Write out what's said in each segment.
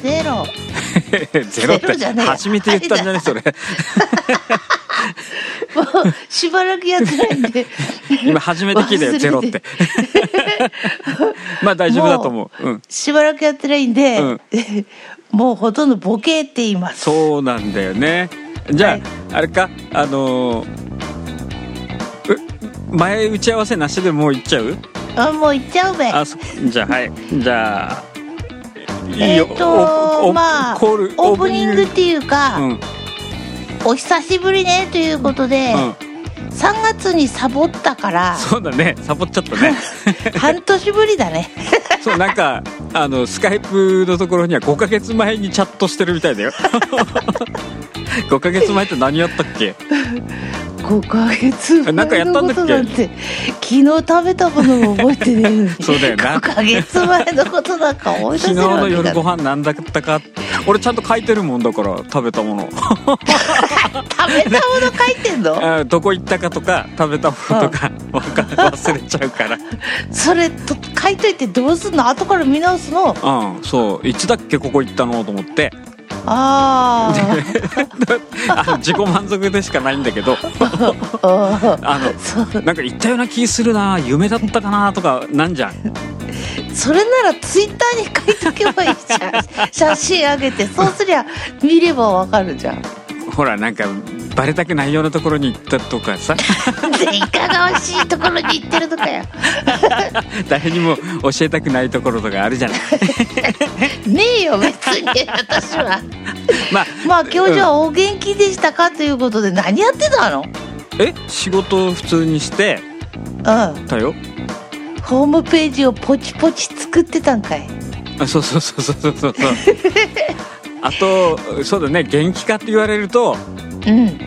ゼロ。ってゼロじゃねえ初めて言ったんじゃねそれ。もうしばらくやってないんで。今初めて聞いたよゼロって。まあ大丈夫だと思う。うん。しばらくやってないんで、うん。もうほとんどボケって言います。そうなんだよね。じゃあ、はい。あれかあのーう前打ち合わせなしでもう行っちゃう？あもう行っちゃうべ。あそじゃあはい。じゃあいいえっ、とおまあオープニングっていうか、うん。お久しぶりねということで、うん。3月にサボったからそうだね。サボっちゃったね。半年ぶりだね。そうなんかあのスカイプのところには5ヶ月前にチャットしてるみたいだよ。5ヶ月前って何やったっけ？5ヶ月前なんかやったのんだっけ？ことなんて昨日食べたものも覚えてねえのに。そうだよな。5ヶ月前のことなんか思い出せ昨日るわけがの夜ご飯なんだったか？俺ちゃんと書いてるもんだから食べたもの。食べたもの書いてんの？あ どこ行ったかとか食べたものとか 忘れちゃうから。それと書いといてどうすんの？後から見直すの。うんそう。いつだっけここ行ったの？と思ってああの 自己満足でしかないんだけど。あ あのなんか行ったような気するな夢だったかなとかなんじゃん。それならツイッターに書いとけばいいじゃん。写真あげてそうすりゃ見ればわかるじゃん。ほらなんかバレたくないようなところに行ったとかさ。でいかがわしいところに行ってるとかよ。誰にも教えたくないところとかあるじゃない。ねえよ別に私は。まあまあ今日じゃあお元気でしたかということで何やってたの？え仕事を普通にしてうん。たよ。ホームページをポチポチ作ってたんかい。あそうそうそうそうそうそう。あとそうだね元気かって言われるとうん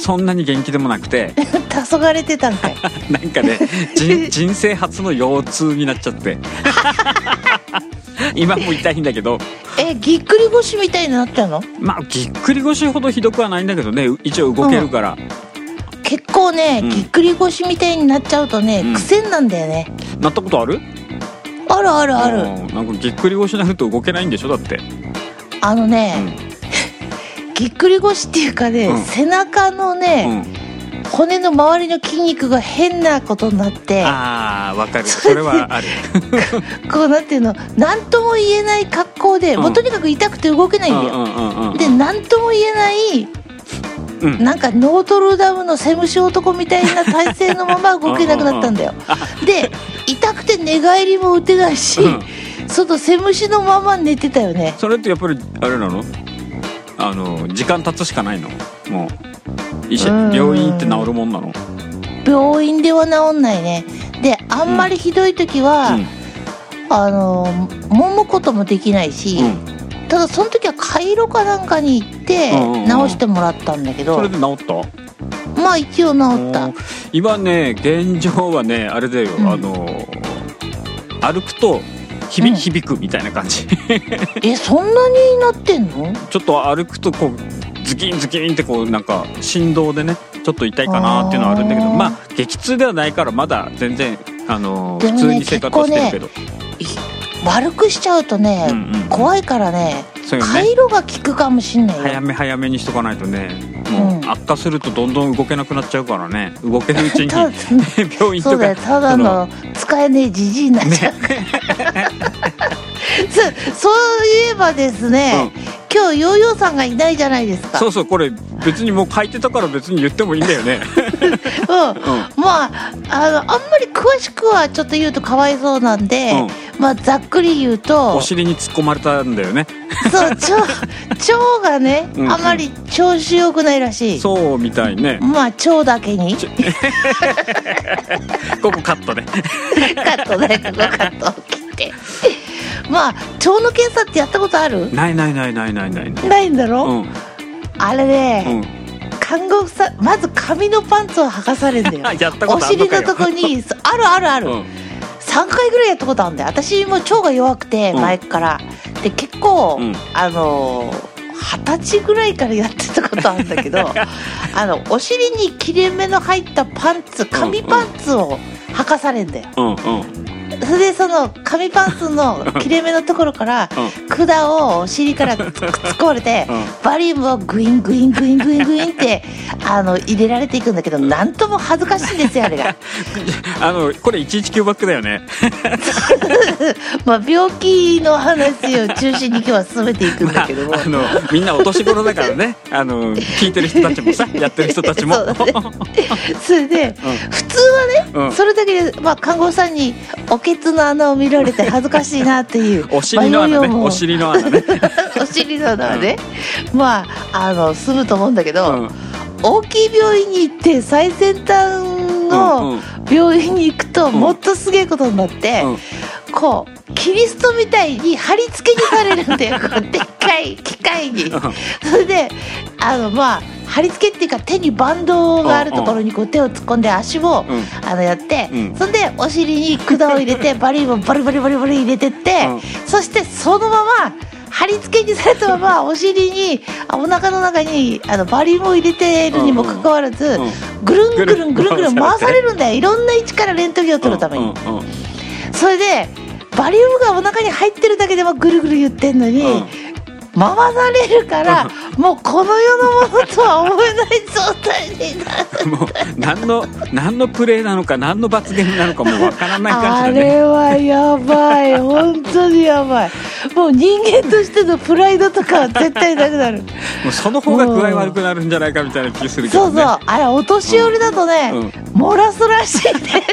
そんなに元気でもなくて。黄昏てたんかいなんかね人生初の腰痛になっちゃって今も痛いんだけどえぎっくり腰みたいになったのまあぎっくり腰ほどひどくはないんだけどね一応動けるから、結構ね、うんぎっくり腰みたいになっちゃうとね、うん癖なんだよねなったことあるあるあるあるなんかぎっくり腰になると動けないんでしょだってあのね、ぎっくり腰っていうかね、うん。背中のうね、ん。骨の周りの筋肉が変なことになってああわかる。それはある。こうなんていうの何とも言えない格好で、うん。もうとにかく痛くて動けないんだよ、で何とも言えないうん。なんかノートルダムのセムシ男みたいな体勢のまま動けなくなったんだよ。で痛くて寝返りも打てないし、うん。外セムシのまま寝てたよね。それってやっぱりあれなの？あの時間経つしかないの。もう医者うん。病院行って治るもんなの。病院では治んないね。であんまりひどい時は、あの揉むこともできないし、うん、うん、ただその時はカイロかなんかに行ってうんうんうん。直してもらったんだけど、それで治った？まあ一応治った。うん今ね現状はねあれだよ、うん。あの歩くと響,、うん響くみたいな感じ。えそんなになってんの？ちょっと歩くとこうズキンズキンってこうなんか振動でねちょっと痛いかなっていうのはあるんだけどまあ激痛ではないからまだ全然あのね普通に生活はしてるけど、悪くしちゃうとね、うんうん。怖いからねそうよね。回路が効くかもしんないよ。早め早めにしとかないとね。もう悪化するとどんどん動けなくなっちゃうからね。動けるうちに た 病院とか。そうだよ。ただの使えねえじじいになっちゃう、そそういえばですね、今日ヨーヨーさんがいないじゃないですか。そうそうこれ別にもう書いてたから別に言ってもいいんだよね。うん。うん。まああのあんまり詳しくはちょっと言うとかわいそうなんで、まあざっくり言うとお尻に突っ込まれたんだよね。そう腸 腸がね、うんうん。あまり調子良くないらしい。そうみたいね。まあ腸だけに。ここカットでカットね。ここカット。を切ってまあ腸の検査ってやったことある？ないないないないないない。ないんだろ、うん、あれね、うん、看護婦さんまず紙のパンツを剥がされるんだよ。お尻のとこにあるあるある、うん、3回ぐらいやったことあるんだよ。私も腸が弱くて前から、で結構、あのー二十歳ぐらいからやってたことあるんだけど あのお尻に切れ目の入ったパンツ紙パンツを履かされんだよ、うんうん、それでその紙パンツの切れ目のところから管をお尻からくっつこわれてうん。バリウムをグイングイングイングイングインってあの入れられていくんだけどなんとも恥ずかしいんですよあれが。あのこれ119バックだよね。まあ病気の話を中心に今日は進めていくんまあだけども、あのみんなお年頃だからね。あの聞いてる人たちもさ やってる人たちも。そね。それで、普通はね、うん。それだけで、まあ、看護師さんにおけつの穴を見られて恥ずかしいなっていう。お尻の穴ね。お尻の穴ね、お尻の穴はね、まああの済むと思うんだけど、うん。大きい病院に行って最先端うんのうん。病院に行くとん。もっとすげえことになって、うん。こうキリストみたいに貼り付けにされるんだよでっかい機械に。それであのまあ貼り付けっていうか手にバンドがあるところにこう手を突っ込んで足を、うん。あのやって、うん。そんでお尻に管を入れてバリをバリバリバリバリ入れてって、うん。そしてそのまま貼り付けにされたまま お尻にあお腹の中にあのバリウムを入れてるにもかかわらず、うん。ぐるんぐるんぐるんぐるん回されるんだよ。いろんな位置からレントゲンを取るために、それでバリウムがお腹に入ってるだけでもぐるぐる言ってんのに、うん回されるから、もうこの世のものとは思えない状態になる もう何の何のプレーなのか何の罰ゲームなのかもうわからないあ感じだねれはやばい。本当にやばい。もう人間としてのプライドとかは絶対なくなる。もうその方が具合悪くなるんじゃないかみたいな気するけどね。そうそう。あれお年寄りだとね、うん。漏らすらしいね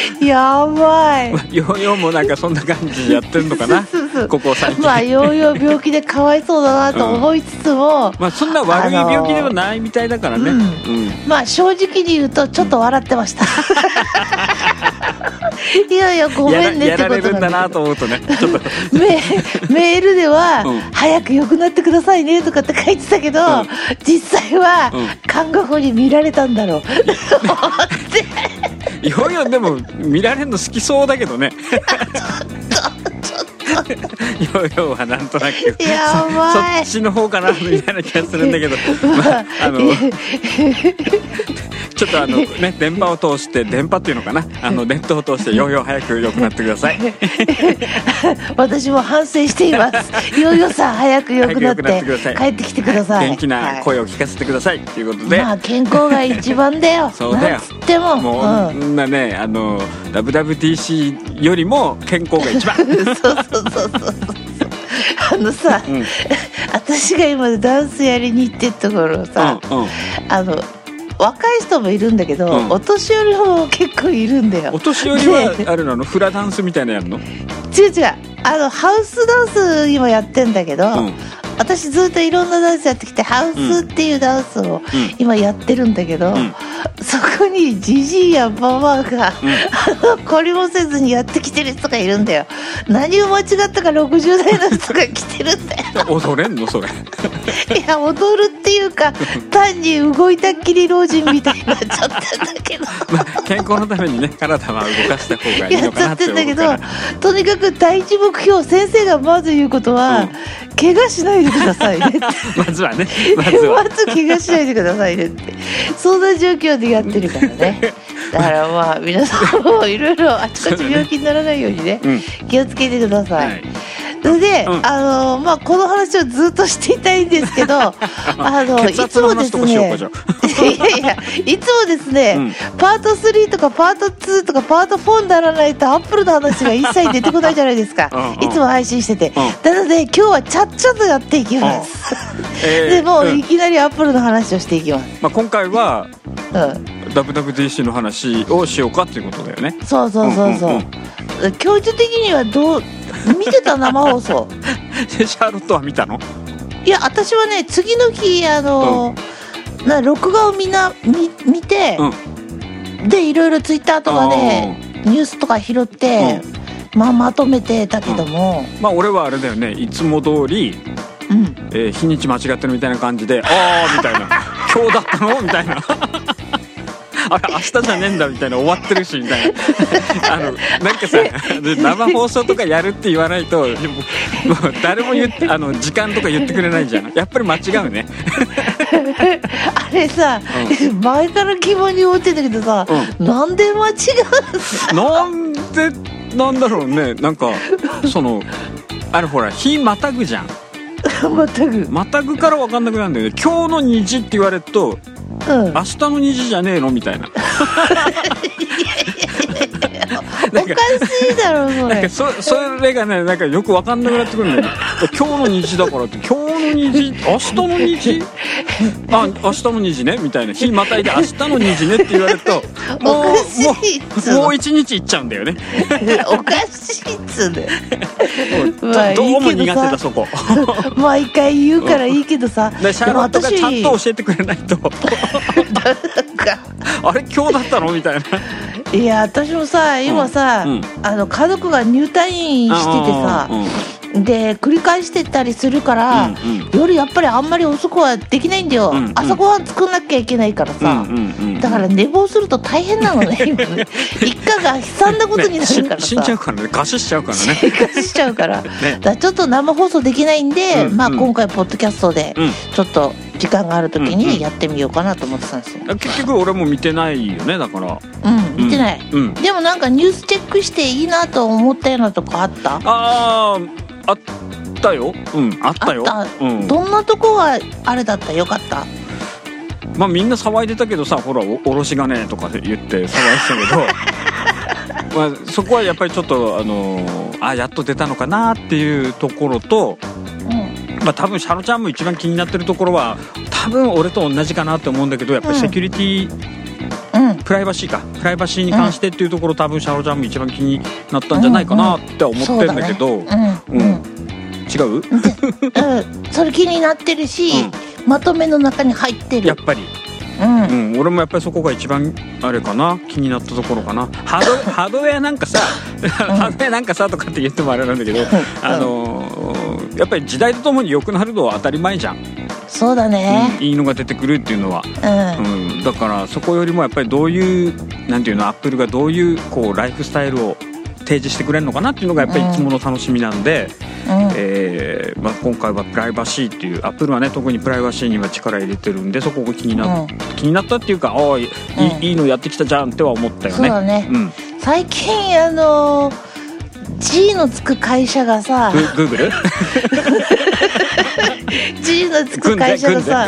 やばい、まあ、ヨーヨーもなんかそんな感じでやってるのかな？ここ最近。まあヨーヨー病気でかわいそうだなと思いつつも、うん、まあそんな悪い病気でもないみたいだからね、あうん。うん、まあ正直に言うとちょっと笑ってました。いやいやごめんねってことなんだやられるんだなと思うとね。ちょっと。メールでは、早く良くなってくださいね」とかって書いてたけど、実際は、看護婦に見られたんだろう、って。いよいよでも見られるの好きそうだけどね。ヨーヨーはなんとなく。やばい。そっちの方かなみたいな気がするんだけど、まあ、あのちょっとあのね。電波を通して電波っていうのかな？あのネットを通してヨーヨー早く良くなってください。私も反省しています。ヨーヨーさん早く良くなって帰ってきてください。元気な声を聞かせてくださいということで、まあ健康が一番だよ。そうだよ。つっても。もう、うんなねあの WWDC よりも健康が一番。そうそうそうそうそう。あのさ、うん。私が今ダンスやりに行ってるところさ、うんうん。あの若い人もいるんだけど、うん。お年寄りも結構いるんだよ。お年寄りはであれなの？フラダンスみたいなのやるの？違う違う。あのハウスダンス今やってんだけど、うん。私ずっといろんなダンスやってきてハウスっていうダンスをうん。今やってるんだけど、んそこにジジイやババアが、うん。あの懲りもせずにやってきてる人がいるんだよ。何を間違ったか60代の人が来てるんだよ。踊れんのそれ。いや踊るっていうか単に動いたっきり老人みたいになっちゃったんだけど。まあ健康のためにね体は動かした方がいいやっちゃっのかなっててんだけど思うから。とにかく第一目標先生がまず言うことは、うん。怪我しないでくださいねって。まずはねまずは。まず怪我しないでくださいねって。そんな状況でやってるからね。だからまあ皆さんもいろいろ あちこち病気にならないようにねうん。気をつけてください、はい。それで、うん。あのまあこの話をずっとしていたいんですけど あのいつもですねいやいやいつもですね、うん。パート3とかパート2とかパート4にならないとアップルの話が一切出てこないじゃないですか。うんうん。いつも配信してて、うん。なので今日はちゃっちゃとやっていきます、えー。でもううん。いきなりアップルの話をしていきます。まあ、今回はうん、WWDC の話をしようかっていうことだよね。そうそうそうそう,、うんうん教授的にはどう見てた生放送？シャーロットは見たの？いや私はね次の日あの、な録画をみんな見見て、でいろいろツイッターとかでニュースとか拾って、まあ、まとめてたけども、まあ俺はあれだよね。いつも通り、うん、えー日にち間違ってるみたいな感じで「ああ」みたいな「今日だったの?」みたいなあれ明日じゃねえんだみたいな終わってるしみたいな。あのなんかさで 生放送とかやるって言わないとでももう誰も言ってあの時間とか言ってくれないじゃん。やっぱり間違うね。あれさ、前から疑問に思ってたけどさ、なんで間違うなんでなんだろうね。なんかそのあれほら日またぐじゃん。またぐ。またぐから分かんなくなるんだよね。今日の虹って言われると、うん、明日の虹じゃねえの？みたいな おかしいだろそれ。そそれがねなんかよく分かんなくなってくるんだよ。今日の虹だからって。今日の虹？明日の虹？あ明日の虹ね。みたいな。日またいで明日の虹ねって言われると もうもう一日いっちゃうんだよね。おかしいっつうねどうも苦手だそこ。毎回言うからいいけどさ。シャーロットがちゃんと教えてくれないと あれ今日だったの？みたいな。いや私もさ今さ、うん、あの家族が入退院しててさ、で繰り返してたりするから、うんうん、夜やっぱりあんまり遅くはできないんだよ、うんうん、朝ごはん作んなきゃいけないからさ、うんうんうん、だから寝坊すると大変なのね今。ね 一家が悲惨なことになるからさ、死んじゃうからね。餓死しちゃうからね。餓死しちゃうから、ね、だちょっと生放送できないんで、うんうん、まあ今回ポッドキャストでちょっと時間がある時にやってみようかなと思ってたんですよ、結局俺も見てないよねだから。うん見てない、うん、でもなんかニュースチェックしていいなと思ったようなとこあった？あああったよ。うんあったよ。うん、どんなとこがあれだった？よかった？まあみんな騒いでたけどさほらおおろし金とか言って騒いでたけど。まあそこはやっぱりちょっとあのー、あやっと出たのかなっていうところと、うん、まあ多分シャロちゃんも一番気になってるところは多分俺と同じかなって思うんだけどやっぱりセキュリティ、うん、プライバシーか。プライバシーに関してっていうところ、多分シャロちゃんも一番気になったんじゃないかなって思ってるんだけど、うん、うん。違う、うん、それ気になってるし、うん、まとめの中に入ってる。やっぱりうん、うん、俺もやっぱりそこが一番あれかな。気になったところかな。ハード ハードウェアなんかさ、ハードウェアなんかさとかって言ってもあれなんだけど、あのー、やっぱり時代とともに良くなるのは当たり前じゃん。そうだね、いいのが出てくるっていうのは、うん。だからそこよりもやっぱりどういうなんていうのアップルがどういうこうライフスタイルを提示してくれるのかなっていうのがやっぱりいつもの楽しみなんで、うん、えー、まあ、今回はプライバシーっていうアップルはね特にプライバシーには力入れてるんでそこが気にな,、うん、気になったっていうかああいい,、いいのやってきたじゃんっては思ったよね。そうだね、最近あのー G のつく会社がさグーグル G のつく会社がさ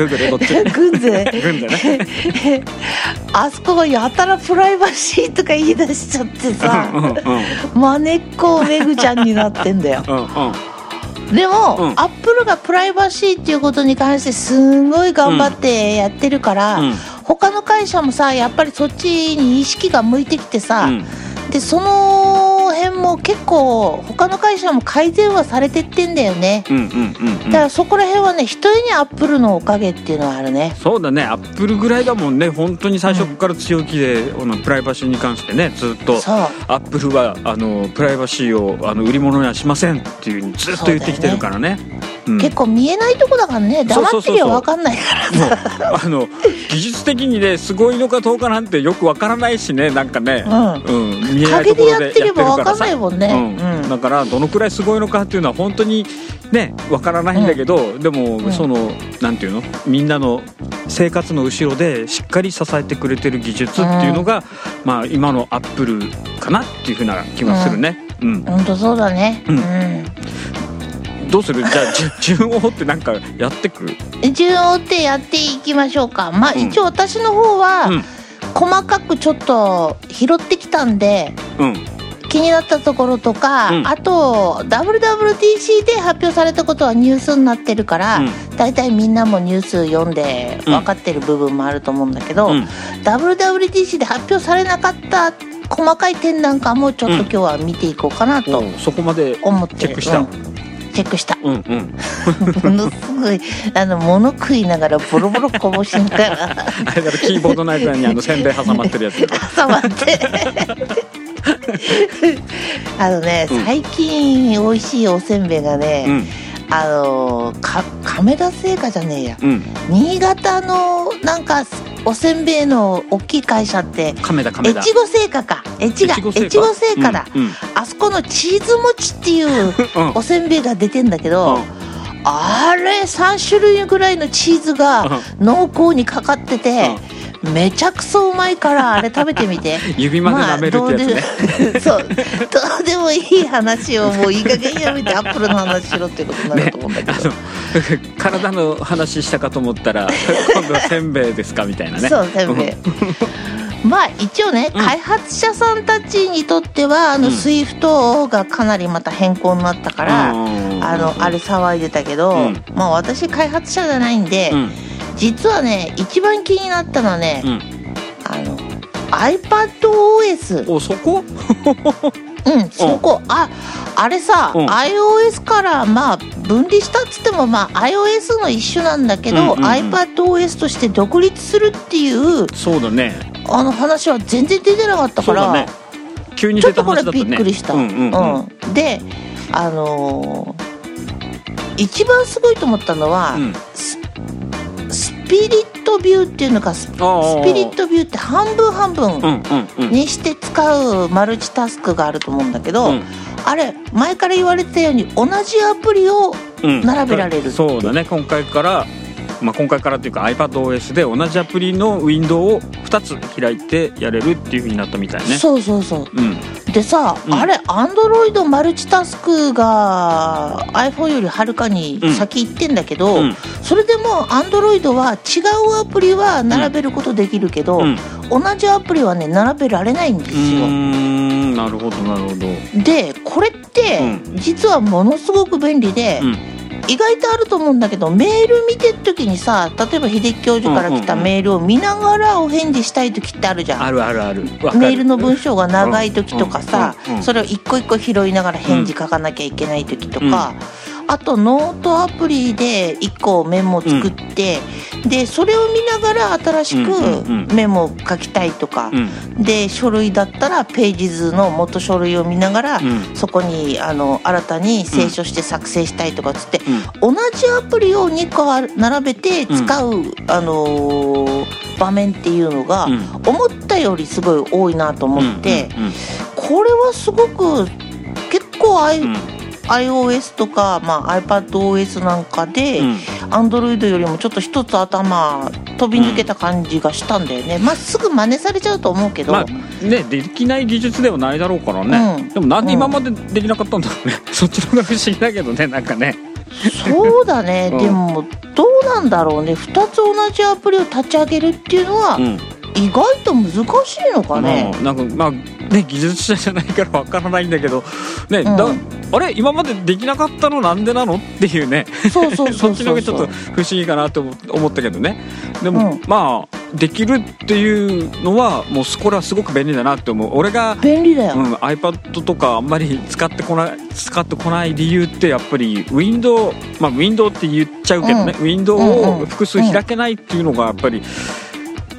軍勢 あそこがやたらプライバシーとか言い出しちゃってさ、まねっこめぐちゃんになってんだよ、うんうん、でも、うん、アップルがプライバシーっていうことに関してすんごい頑張ってやってるから、うん、他の会社もさやっぱりそっちに意識が向いてきてさ、うん。でその辺も結構他の会社も改善はされてってんだよね、うんうんうん、だからそこら辺はね一重にアップルのおかげっていうのはあるね。そうだね。アップルぐらいだもんね。本当に最初から強気で、うん、プライバシーに関してねずっと。アップルはあのプライバシーをあの売り物にはしませんっていうふうにずっと言ってきてるからね結構見えないとこだからね黙ってりゃ分かんないからさ。あの技術的にねすごいのかどうかなんてよく分からないしねなんかね、うん、うん、見えないところでやってるからさ、ね。うん、だからどのくらいすごいのかっていうのは本当にね分からないんだけど、でも、そのなんていうの？みんなの生活の後ろでしっかり支えてくれてる技術っていうのが、まあ今のアップルかなっていうふうな気がするね。うん、本当そうだね。うんどうする？じゃあ順を追ってなんかやってく？順を追ってやっていきましょうか。まあ、一応私の方は、細かくちょっと拾ってきたんで、うん、気になったところとか、うん、あと WWDC で発表されたことはニュースになってるから、うん、大体みんなもニュース読んで分かってる部分もあると思うんだけど、うん、WWDC で発表されなかった細かい点なんかもちょっと今日は見ていこうかなと思って、そこまでチェックした、チェックした。うんうん。ものすごい、あの、物食いながらボロボロこぼしながら。あれだろ、キーボードの間にあの、せんべい挟まってるやつ。挟まって。あのね、うん、最近美味しいおせんべいがね、うんあのか亀田製菓じゃねえや、うん、新潟のなんかおせんべいの大きい会社って亀田亀田。越後製菓か。越後製菓。だ、うんうん、あそこのチーズ餅っていう おせんべいが出てんだけど、あれ3種類ぐらいのチーズが濃厚にかかってて、めちゃくそうまいからあれ食べてみて。指まで舐めるってやつね、そう。どうでもいい話をもういい加減やめてアップルの話しろってことになると思うんだけど、ね、体の話したかと思ったら今度はせんべいですかみたいなね。そうせんべい。まあ一応ね、うん、開発者さんたちにとってはあの、 Swift がかなりまた変更になったから、うん、あのあれ騒いでたけど、うん、まあ私開発者じゃないんで、実はね一番気になったのはね、あの iPadOS お そこ？うんそこ。ああれさ、うん、iOS からまあ分離したっつってもまあ iOS の一種なんだけど、うんうんうん、iPadOS として独立するっていうそうだね。あの話は全然出てなかったから、ね、急にね、ちょっとこれびっくりした、うんうんうん。うん、であのー、一番すごいと思ったのは、うん。スピリットビューっていうのがスピリットビューって半分半分にして使うマルチタスクがあると思うんだけど、うん、あれ前から言われてたように同じアプリを並べられる、う。ん、そうだね。今回からまあ、今回からというか iPadOS で同じアプリのウィンドウを2つ開いてやれるっていうふうになったみたいね。そうそうそう、うん、でさ、うん、あれ Android マルチタスクが iPhone よりはるかに先行ってんだけど、うん、それでも Android は違うアプリは並べることできるけど、同じアプリはね並べられないんですよ。なるほどなるほど。でこれって実はものすごく便利で、意外とあると思うんだけどメール見てる時にさ例えば秀樹教授から来たメールを見ながらお返事したい時ってあるじゃん。あるあるある。メールの文章が長い時とかさそれを一個一個拾いながら返事書かなきゃいけない時とか。あとノートアプリで1個メモ作って、うん、でそれを見ながら新しくメモ書きたいとか、うん、で書類だったらページ図の元書類を見ながら、うん、そこにあの新たに清書して作成したいとかっつって、同じアプリを2個並べて使う、あのー、場面っていうのが、思ったよりすごい多いなと思って、これはすごく結構ああいう。iOS とか、まあ、iPadOS なんかで、うん、Android よりもちょっと一つ頭飛び抜けた感じがしたんだよね、うん、まっすぐ真似されちゃうと思うけど、まあ、ねできない技術ではないだろうからね、うん、でもなんで今までできなかったんだろうね、そっちの方が不思議だけどねなんかね。そうだね、でもどうなんだろうね。2つ同じアプリを立ち上げるっていうのは、意外と難しいのかね、なんかまあね技術者じゃないからわからないんだけどね、うん、だあれ今までできなかったのなんでなのっていうね。そうそうそ っちのがちょっと不思議かなと思ったけどね。でも、うん、まあできるっていうのはもうこれはすごく便利だなって思う。俺が便利だよ、うん、iPad とかあんまり使ってこない使ってこない理由ってやっぱりウィンドウまあウィンドウって言っちゃうけどね、うん、ウィンドウを複数開けないっていうのがやっぱり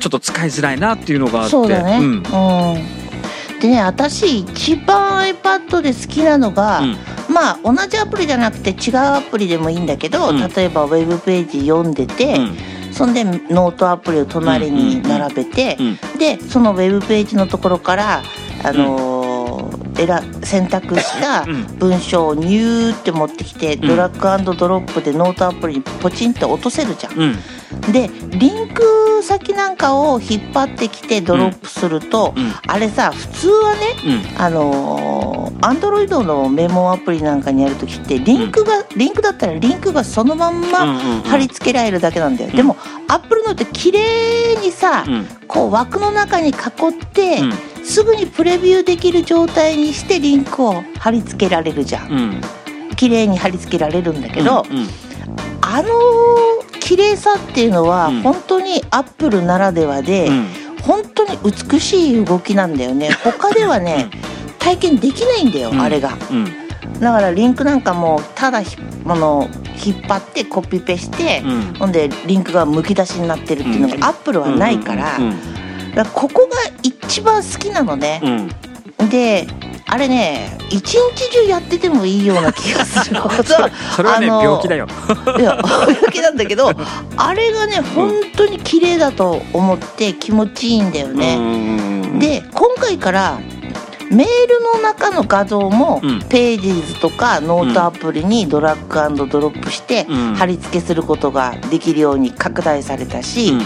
ちょっと使いづらいなっていうのがあって。そうだね、うん。でね私一番 iPad で好きなのが、うん、まあ同じアプリじゃなくて違うアプリでもいいんだけど、うん、例えばウェブページ読んでて、うん、そんでノートアプリを隣に並べて、でそのウェブページのところからあのー、選択した文章をニューって持ってきて、ドラッグドロップでノートアプリにポチンって落とせるじゃん。でリンク先なんかを引っ張ってきてドロップすると、うん、あれさ普通はね、うん、あのアンドロイドのメモアプリなんかにやるときってリンクが、リンクだったらリンクがそのまんま貼り付けられるだけなんだよ、でもアップルのって綺麗にさ、こう枠の中に囲って、すぐにプレビューできる状態にしてリンクを貼り付けられるじゃん、うん、綺麗に貼り付けられるんだけど、うんうん、あの綺麗さっていうのは本当にアップルならではで、本当に美しい動きなんだよね。他ではね体験できないんだよ、あれが、だからリンクなんかもただもの引っ張ってコピペして、ほんでリンクがむき出しになってるっていうのがアップルはないから,、からここが一番好きなのね、であれね一日中やっててもいいような気がする。それはね病気だよ。いや 病気なんだけどあれがね本当に綺麗だと思って気持ちいいんだよね。で今回からメールの中の画像も、うん。ページーズとかノートアプリにドラッグドロップして、うん。貼り付けすることができるように拡大されたし、うん。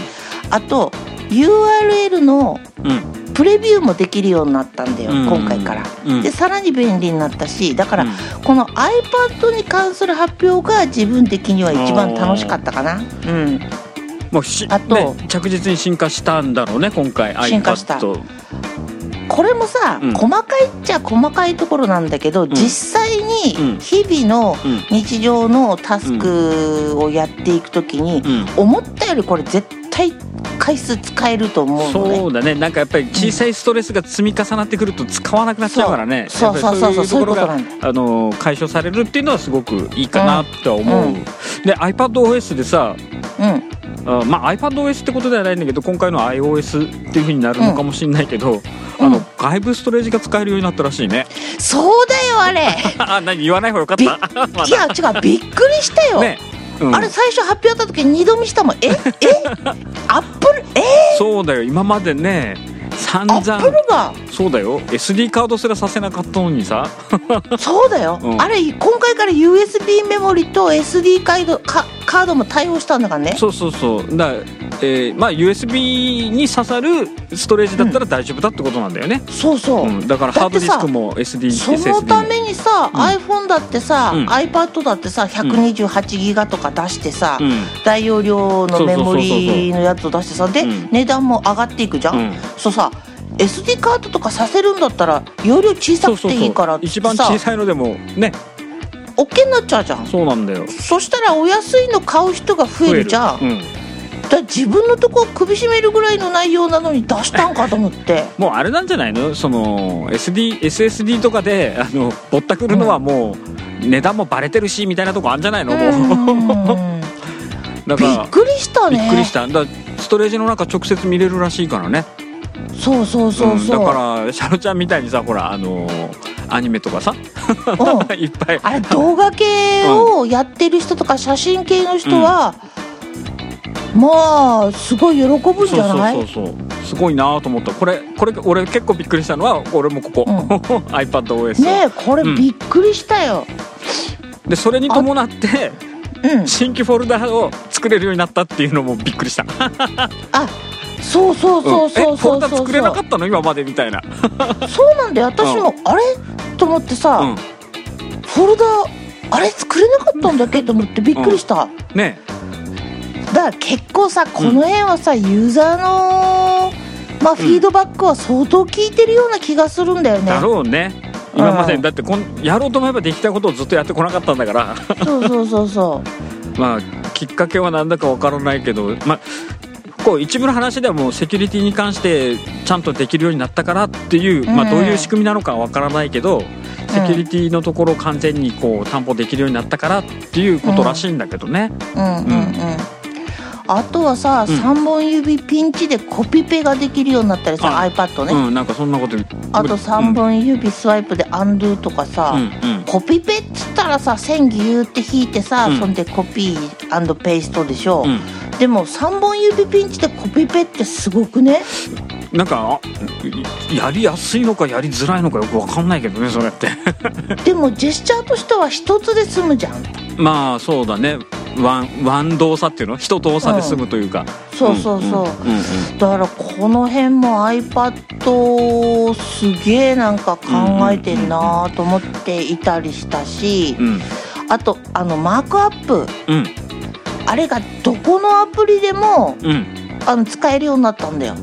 あと URL のうんプレビューもできるようになったんだよ、うん。今回から。うん。でさらに便利になったしだから、うん。この iPad に関する発表が自分的には一番楽しかったかな。うん、もうしあとね、着実に進化したんだろうね今回進化した。iPad これもさ、うん。細かいっちゃ細かいところなんだけど、実際うん。に日々のうん。日常のタスクをやっていくときに、うん。思ったよりこれ絶対回数使えると思うのね。そうだね。なんかやっぱり小さいストレスが積み重なってくると使わなくなっちゃうからね。そうそうそうそうそういうことなんだあの解消されるっていうのはすごくいいかなとは思う、うん。で iPadOS でさうん。あまあ iPadOS ってことではないんだけど今回の iOS っていうふうになるのかもしれないけど、うん。あの外部ストレージが使えるようになったらしいね。そうだよあれ。あ何？言わない方がよかっびた まいや違うびっくりしたよ、ね、うん。あれ最初発表あった時二度見したもん。え？え？アップル？え？そうだよ。今までね散アップ々ルが？そうだよ。SD カードすらさせなかったのにさ。そうだよ、うん。あれ今回から USB メモリと SD カードカカードも対応したんだからね。そうそうそう。だえーまあ USB に刺さるストレージだったら大丈夫だってことなんだよね、そうそう、うん。だからハードディスクも SD そ SSD ものためにさ、うん。iPhone だってさ、うん。iPad だってさ128ギガとか出してさ、うん。大容量のメモリのやつを出してさで、うん。値段も上がっていくじゃん、うん。そうさ SD カードとかさせるんだったら容量小さくていいから一番さ小さいのでもね。OK になっちゃうじゃん。そうなんだよ。そしたらお安いの買う人が増えるじゃん、うん、だ自分のとこ首絞めるぐらいの内容なのに出したんかと思って。もうあれなんじゃないの？その SD SSD とかであのぼったくるのはもう値段もバレてるしみたいなとこあるんじゃないの？もう。うんだからびっくりしたね。びっくりした。だストレージの中直接見れるらしいからね。そうそうそうそう、んだからシャロちゃんみたいにさほらあのーアニメとかさうん。いっぱい。あれ動画系をやってる人とか写真系の人は、まあすごい喜ぶんじゃない？そうそうそうすごいなと思った。これこれ俺結構びっくりしたのは俺もここ、うん。iPadOS ねえこれうん。びっくりしたよ、でそれに伴ってうん、新規フォルダを作れるようになったっていうのもびっくりした。あそうそうそうそうえフォルダそうそう作れなかったの？今までみたいな。そうなんだよ。私も、あれ？と思ってさ、うん。フォルダあれ？作れなかったんだっけ？と思ってびっくりした、ねだから結構さこの辺はさ、ユーザーのまあフィードバックは相当効いてるような気がするんだよね、だろうね。今までだってこんやろうと思えばできたことをずっとやってこなかったんだから。そうそうそうそ まあきっかけはなんだかわからないけどまあこう一部の話ではもうセキュリティに関してちゃんとできるようになったからっていう、まあ、うんどういう仕組みなのかわからないけど、セキュリティのところを完全にこう担保できるようになったからっていうことらしいんだけどね、ううんうん。うんあとはさ、うん。3本指ピンチでコピペができるようになったりさあ iPad ね、うんなんかそんなことあと3本指スワイプでアンドゥとかさ、うん。うんコピペっつったらさ線ギューって引いてさ、うん。そんでコピーペーストでしょ、うん。でも3本指ピンチでコピペってすごくね？なんかあやりやすいのかやりづらいのかよくわかんないけどねそれって。でもジェスチャーとしては一つで済むじゃん。まあそうだねワンワン動作っていうの？一動作で済むというか、そうそうそう、んうんうんだからこの辺も iPad すげえなんか考えてんなと思っていたりしたし、うん。あとあのマークアップ。うん。あれがどこのアプリでもうん。あの使えるようになったんだよ。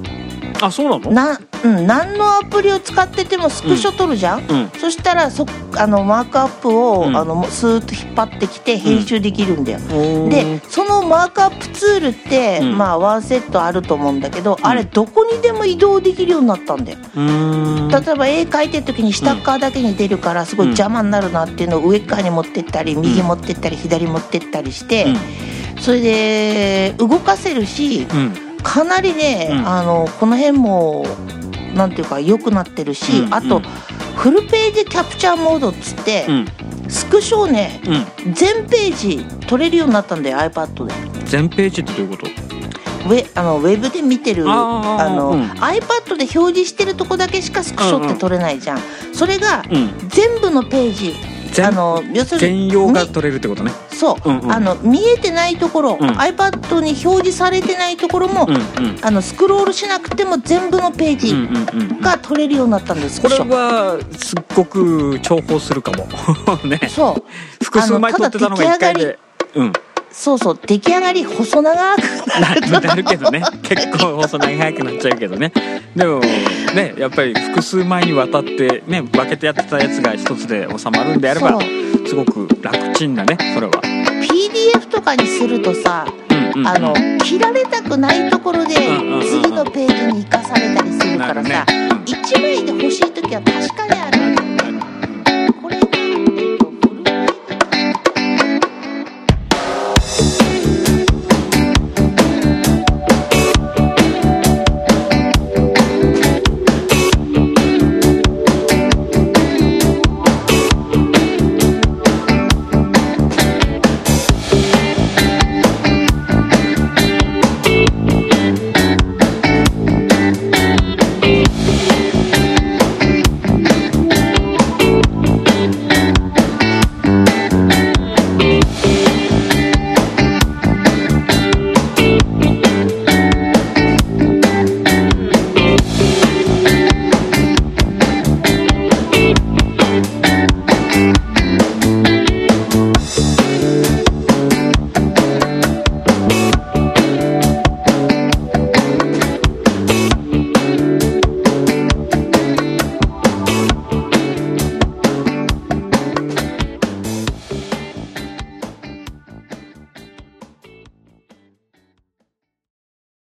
あそうなの？な、うん、何のアプリを使っててもスクショ撮るじゃん、うん。そしたらそあのマークアップを、うん。あのスーッと引っ張ってきて編集できるんだよ、おー。でそのマークアップツールって、うん。まあワンセットあると思うんだけど、あれどこにでも移動できるようになったんだよ。例えば絵描いてる時に下っ側だけに出るからすごい邪魔になるなっていうのを上っ側に持ってったり右持ってったり左持ってったりして、それで動かせるしうん。かなりね、うん。あのこの辺もなんていうか良くなってるし、うんあと、うんフルページキャプチャーモードっつって、うん。スクショをねうん。全ページ撮れるようになったんだよ iPad で。全ページってどういうこと？ウェあのウェブで見てるあの、うん。iPad で表示してるとこだけしかスクショって撮れないじゃん、それがうん。全部のページ全あの要するに全容が取れるってことね。そう、うんうん。あの見えてないところ、うん。iPad に表示されてないところも、うんうん。あのスクロールしなくても全部のページうんうんうんうん。が取れるようになったんです、これはすっごく重宝するかも。ね。そう。複数枚撮ってたのが1回で。うんそうそう出来上がり細長くなる なるけどね。結構細長くなっちゃうけどね。でもねやっぱり複数枚にわたってね分けてやってたやつが一つで収まるんであればすごく楽ちんだねそれは。PDF とかにするとさ、うんうん、あの切られたくないところで次のページに生かされたりするからさ、うんうんうんね。うん、1枚で欲しい時は確かにある。